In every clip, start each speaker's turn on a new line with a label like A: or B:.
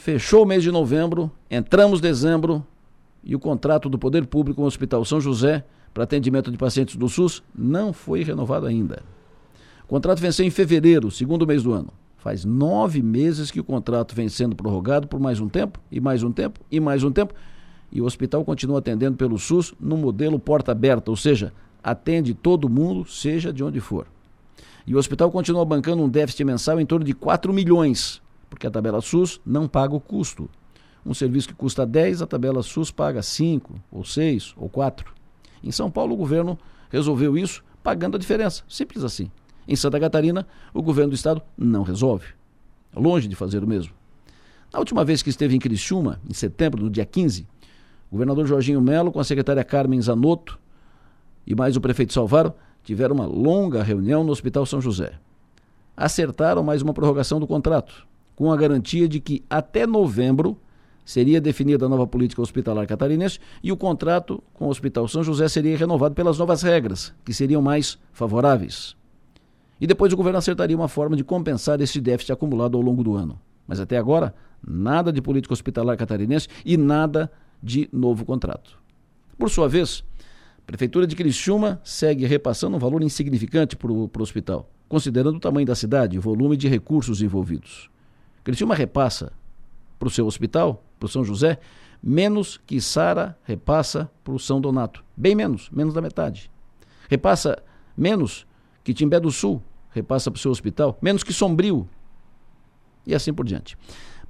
A: Fechou o mês de novembro, entramos dezembro e o contrato do Poder Público com o Hospital São José para atendimento de pacientes do SUS não foi renovado ainda. O contrato venceu em fevereiro, segundo mês do ano. Faz nove meses que o contrato vem sendo prorrogado por mais um tempo, e mais um tempo, e mais um tempo, e o hospital continua atendendo pelo SUS no modelo porta aberta, ou seja, atende todo mundo, seja de onde for. E o hospital continua bancando um déficit mensal em torno de 4 milhões, porque a tabela SUS não paga o custo. Um serviço que custa 10, a tabela SUS paga 5, ou 6, ou 4. Em São Paulo, o governo resolveu isso pagando a diferença. Simples assim. Em Santa Catarina, o governo do estado não resolve. Longe de fazer o mesmo. Na última vez que esteve em Criciúma, em setembro, no dia 15, o governador Jorginho Melo, com a secretária Carmen Zanotto e mais o prefeito Salvaro, tiveram uma longa reunião no Hospital São José. Acertaram mais uma prorrogação do contrato, com a garantia de que até novembro seria definida a nova política hospitalar catarinense e o contrato com o Hospital São José seria renovado pelas novas regras, que seriam mais favoráveis. E depois o governo acertaria uma forma de compensar esse déficit acumulado ao longo do ano. Mas até agora, nada de política hospitalar catarinense e nada de novo contrato. Por sua vez, a Prefeitura de Criciúma segue repassando um valor insignificante para o hospital, considerando o tamanho da cidade e o volume de recursos envolvidos. Criciúma repassa para o seu hospital, para o São José, menos que Sara repassa para o São Donato. Bem menos, menos da metade. Repassa menos que Timbé do Sul repassa para o seu hospital, menos que Sombrio. E assim por diante.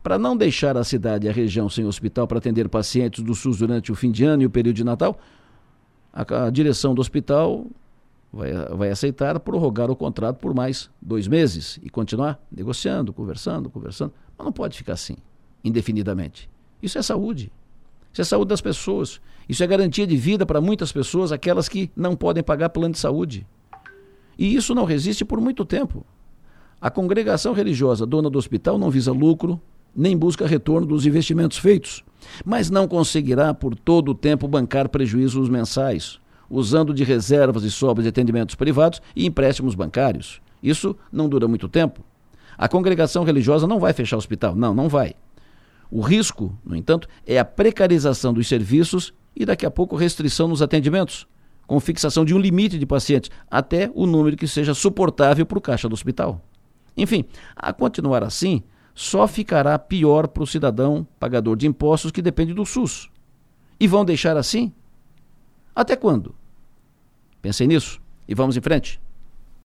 A: Para não deixar a cidade e a região sem hospital para atender pacientes do SUS durante o fim de ano e o período de Natal, a, a direção do hospital vai, vai aceitar prorrogar o contrato por mais dois meses e continuar negociando, conversando, conversando. Mas não pode ficar assim, indefinidamente. Isso é saúde. Isso é saúde das pessoas. Isso é garantia de vida para muitas pessoas, aquelas que não podem pagar plano de saúde. E isso não resiste por muito tempo. A congregação religiosa dona do hospital não visa lucro, nem busca retorno dos investimentos feitos, mas não conseguirá por todo o tempo bancar prejuízos mensais, usando de reservas e sobras de atendimentos privados e empréstimos bancários. Isso não dura muito tempo. A congregação religiosa não vai fechar o hospital, não, não vai. O risco, no entanto, é a precarização dos serviços e daqui a pouco restrição nos atendimentos, com fixação de um limite de pacientes, até o número que seja suportável para o caixa do hospital. Enfim, a continuar assim, só ficará pior para o cidadão pagador de impostos que depende do SUS. E vão deixar assim? Até quando? Pensem nisso e vamos em frente.